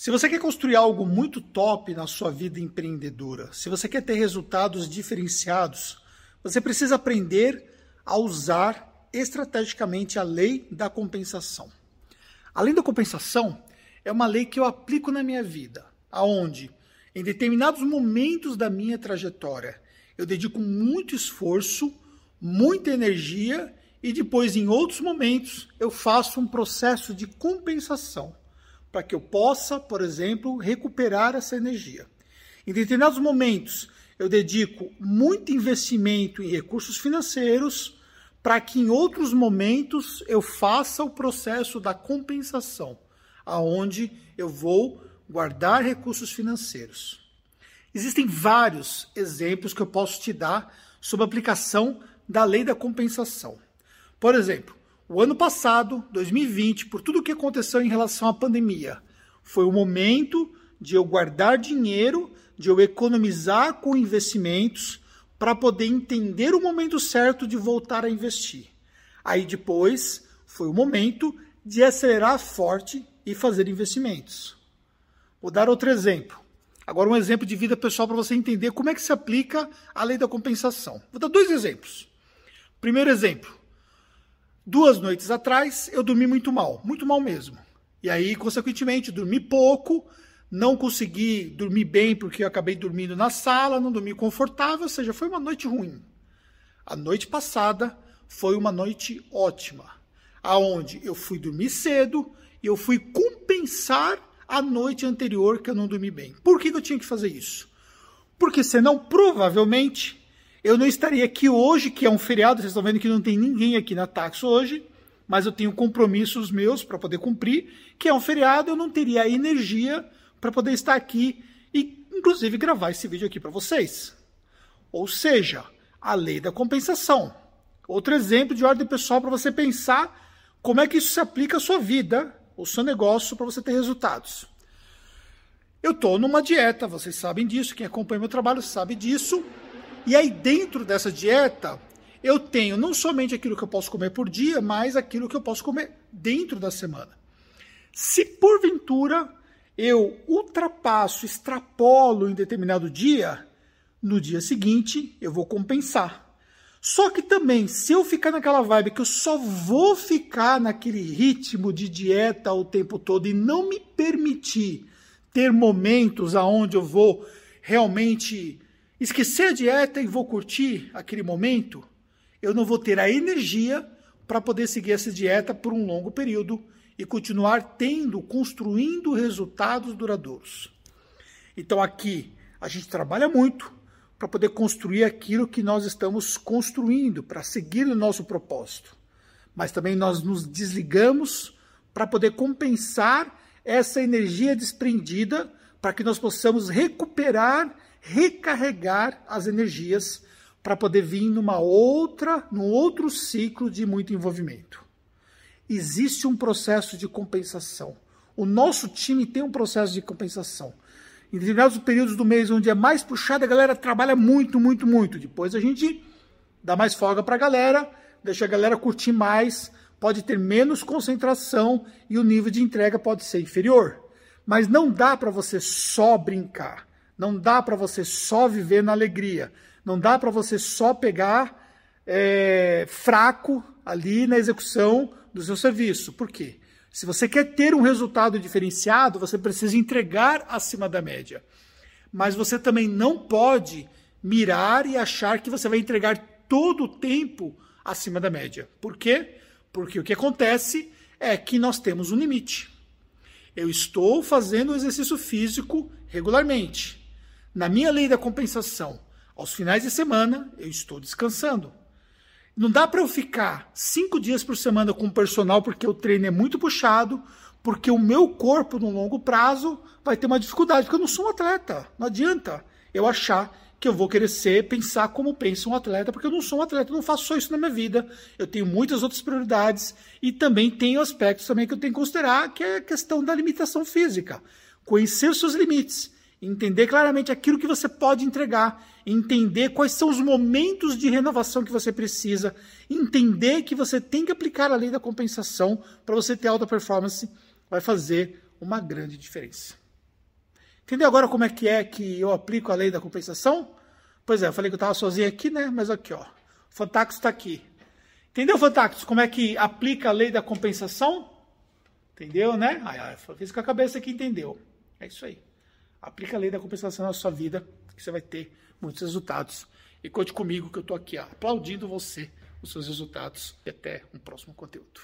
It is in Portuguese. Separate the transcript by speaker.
Speaker 1: Se você quer construir algo muito top na sua vida empreendedora, se você quer ter resultados diferenciados, você precisa aprender a usar estrategicamente a lei da compensação. A lei da compensação é uma lei que eu aplico na minha vida, aonde em determinados momentos da minha trajetória eu dedico muito esforço, muita energia e depois em outros momentos eu faço um processo de compensação para que eu possa, por exemplo, recuperar essa energia. Em determinados momentos, eu dedico muito investimento em recursos financeiros para que em outros momentos eu faça o processo da compensação, aonde eu vou guardar recursos financeiros. Existem vários exemplos que eu posso te dar sobre a aplicação da lei da compensação. Por exemplo, o ano passado, 2020, por tudo o que aconteceu em relação à pandemia, foi o momento de eu guardar dinheiro, de eu economizar com investimentos para poder entender o momento certo de voltar a investir. Aí depois foi o momento de acelerar forte e fazer investimentos. Vou dar outro exemplo. Agora um exemplo de vida pessoal para você entender como é que se aplica a lei da compensação. Vou dar dois exemplos. Primeiro exemplo. Duas noites atrás eu dormi muito mal, muito mal mesmo. E aí, consequentemente, dormi pouco, não consegui dormir bem porque eu acabei dormindo na sala, não dormi confortável, ou seja, foi uma noite ruim. A noite passada foi uma noite ótima, aonde eu fui dormir cedo e eu fui compensar a noite anterior que eu não dormi bem. Por que eu tinha que fazer isso? Porque senão, provavelmente, eu não estaria aqui hoje, que é um feriado, vocês estão vendo que não tem ninguém aqui na Taxo hoje, mas eu tenho compromissos meus para poder cumprir, que é um feriado, eu não teria energia para poder estar aqui e, inclusive, gravar esse vídeo aqui para vocês. Ou seja, a lei da compensação. Outro exemplo de ordem pessoal para você pensar como é que isso se aplica à sua vida, ao seu negócio, para você ter resultados. Eu estou numa dieta, vocês sabem disso, quem acompanha meu trabalho sabe disso. E aí, dentro dessa dieta, eu tenho não somente aquilo que eu posso comer por dia, mas aquilo que eu posso comer dentro da semana. Se porventura eu ultrapasso, extrapolo em determinado dia, no dia seguinte eu vou compensar. Só que também, se eu ficar naquela vibe que eu só vou ficar naquele ritmo de dieta o tempo todo e não me permitir ter momentos aonde eu vou realmente esquecer a dieta e vou curtir aquele momento, eu não vou ter a energia para poder seguir essa dieta por um longo período e continuar tendo, construindo resultados duradouros. Então aqui a gente trabalha muito para poder construir aquilo que nós estamos construindo, para seguir o nosso propósito. Mas também nós nos desligamos para poder compensar essa energia desprendida para que nós possamos recuperar recarregar as energias para poder vir numa outra, num outro ciclo de muito envolvimento. Existe um processo de compensação. O nosso time tem um processo de compensação. Em determinados períodos do mês onde é mais puxado, a galera trabalha muito, muito, muito. Depois a gente dá mais folga para a galera, deixa a galera curtir mais, pode ter menos concentração e o nível de entrega pode ser inferior. Mas não dá para você só brincar. Não dá para você só viver na alegria. Não dá para você só pegar é, fraco ali na execução do seu serviço. Por quê? Se você quer ter um resultado diferenciado, você precisa entregar acima da média. Mas você também não pode mirar e achar que você vai entregar todo o tempo acima da média. Por quê? Porque o que acontece é que nós temos um limite. Eu estou fazendo exercício físico regularmente. Na minha lei da compensação, aos finais de semana, eu estou descansando. Não dá para eu ficar cinco dias por semana com o personal porque o treino é muito puxado, porque o meu corpo, no longo prazo, vai ter uma dificuldade, porque eu não sou um atleta. Não adianta eu achar que eu vou querer ser, pensar como pensa um atleta, porque eu não sou um atleta, eu não faço só isso na minha vida. Eu tenho muitas outras prioridades e também tenho aspectos também que eu tenho que considerar, que é a questão da limitação física. Conhecer os seus limites entender claramente aquilo que você pode entregar, entender quais são os momentos de renovação que você precisa, entender que você tem que aplicar a lei da compensação para você ter alta performance, vai fazer uma grande diferença. Entendeu agora como é que é que eu aplico a lei da compensação? Pois é, eu falei que eu estava sozinho aqui, né? Mas aqui, ó. O Fantax está aqui. Entendeu, Fantax, como é que aplica a lei da compensação? Entendeu, né? Ah, fez com a cabeça que entendeu. É isso aí. Aplica a lei da compensação na sua vida, que você vai ter muitos resultados. E conte comigo que eu estou aqui ó, aplaudindo você, os seus resultados. E até um próximo conteúdo.